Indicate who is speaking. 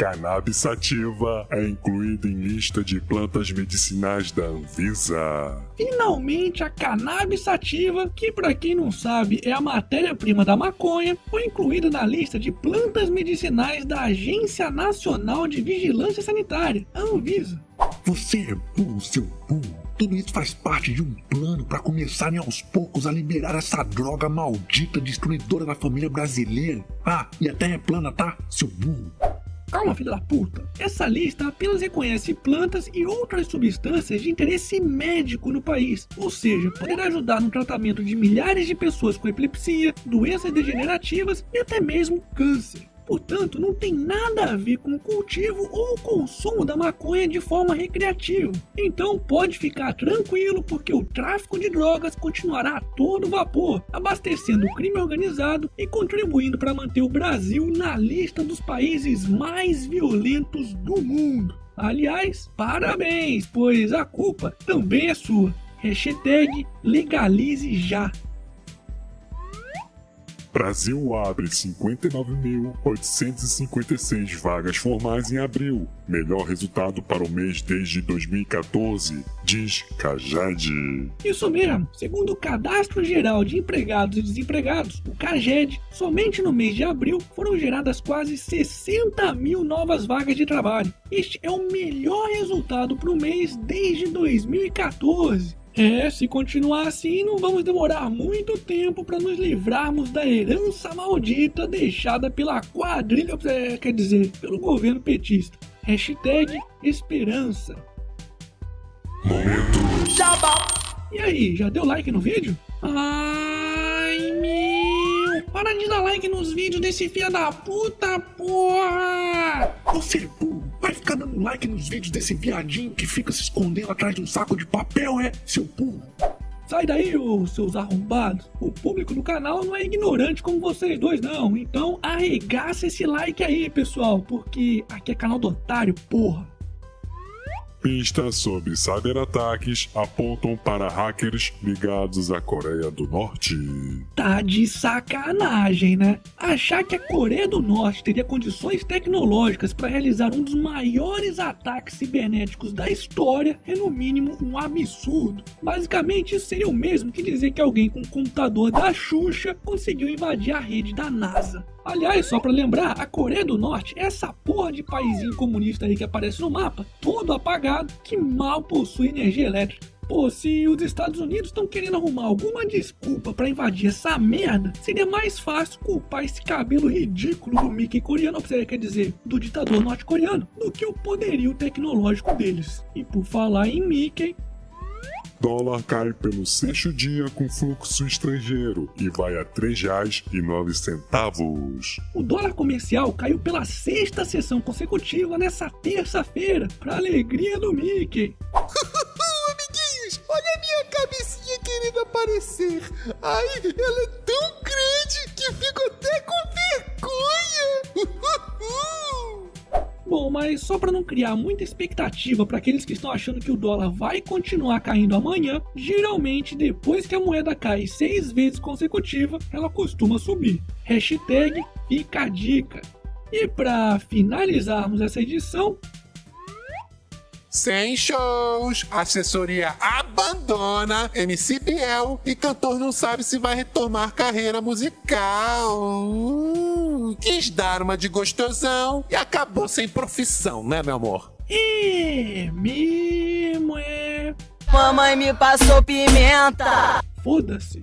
Speaker 1: Cannabis sativa é incluída em lista de plantas medicinais da Anvisa.
Speaker 2: Finalmente, a cannabis sativa, que para quem não sabe é a matéria-prima da maconha, foi incluída na lista de plantas medicinais da Agência Nacional de Vigilância Sanitária, a Anvisa.
Speaker 3: Você é burro, seu burro. Tudo isso faz parte de um plano para começarem aos poucos a liberar essa droga maldita destruidora da família brasileira. Ah, e até é plana, tá, seu burro?
Speaker 2: Calma, filha da puta. Essa lista apenas reconhece plantas e outras substâncias de interesse médico no país, ou seja, poderá ajudar no tratamento de milhares de pessoas com epilepsia, doenças degenerativas e até mesmo câncer. Portanto, não tem nada a ver com o cultivo ou o consumo da maconha de forma recreativa. Então pode ficar tranquilo porque o tráfico de drogas continuará a todo vapor, abastecendo o crime organizado e contribuindo para manter o Brasil na lista dos países mais violentos do mundo. Aliás, parabéns, pois a culpa também é sua. Hashtag legalize já.
Speaker 1: Brasil abre 59.856 vagas formais em abril, melhor resultado para o mês desde 2014, diz Caged.
Speaker 2: Isso mesmo, segundo o Cadastro Geral de Empregados e Desempregados, o CAGED, somente no mês de abril foram geradas quase 60 mil novas vagas de trabalho. Este é o melhor resultado para o mês desde 2014. É, se continuar assim, não vamos demorar muito tempo para nos livrarmos da herança maldita deixada pela quadrilha, é, quer dizer, pelo governo petista. Hashtag esperança.
Speaker 1: Momento.
Speaker 2: Jabá. E aí, já deu like no vídeo? Ai, meu! Para de dar like nos vídeos desse filho da puta, porra!
Speaker 3: Você é burro. Vai ficar dando like nos vídeos desse viadinho que fica se escondendo atrás de um saco de papel, é, seu burro?
Speaker 2: Sai daí, ô, seus arrombados. O público do canal não é ignorante como vocês dois, não. Então arregaça esse like aí, pessoal, porque aqui é canal do otário, porra.
Speaker 1: Pistas sobre cyberataques apontam para hackers ligados à Coreia do Norte.
Speaker 2: Tá de sacanagem, né? Achar que a Coreia do Norte teria condições tecnológicas para realizar um dos maiores ataques cibernéticos da história é no mínimo um absurdo. Basicamente, isso seria o mesmo que dizer que alguém com um computador da Xuxa conseguiu invadir a rede da NASA. Aliás, só pra lembrar, a Coreia do Norte é essa porra de paizinho comunista aí que aparece no mapa, todo apagado, que mal possui energia elétrica. Pô, se os Estados Unidos estão querendo arrumar alguma desculpa para invadir essa merda, seria mais fácil culpar esse cabelo ridículo do Mickey coreano, você quer dizer, do ditador norte-coreano, do que o poderio tecnológico deles. E por falar em Mickey,
Speaker 1: Dólar cai pelo sexto dia com fluxo estrangeiro e vai a R$ 3,09.
Speaker 2: O dólar comercial caiu pela sexta sessão consecutiva nessa terça-feira, para alegria do Mickey.
Speaker 4: Amiguinhos, olha a minha cabecinha querendo aparecer. Ai, ela é tão grande que fico
Speaker 2: mas só para não criar muita expectativa para aqueles que estão achando que o dólar vai continuar caindo amanhã, geralmente depois que a moeda cai seis vezes consecutiva, ela costuma subir. Hashtag fica a dica. E para finalizarmos essa edição,
Speaker 4: Sem shows, assessoria abandona MC Biel e cantor não sabe se vai retomar carreira musical. Quis dar uma de gostosão e acabou sem profissão, né, meu amor?
Speaker 2: é mesmo é.
Speaker 5: Mamãe me passou pimenta.
Speaker 2: Foda-se.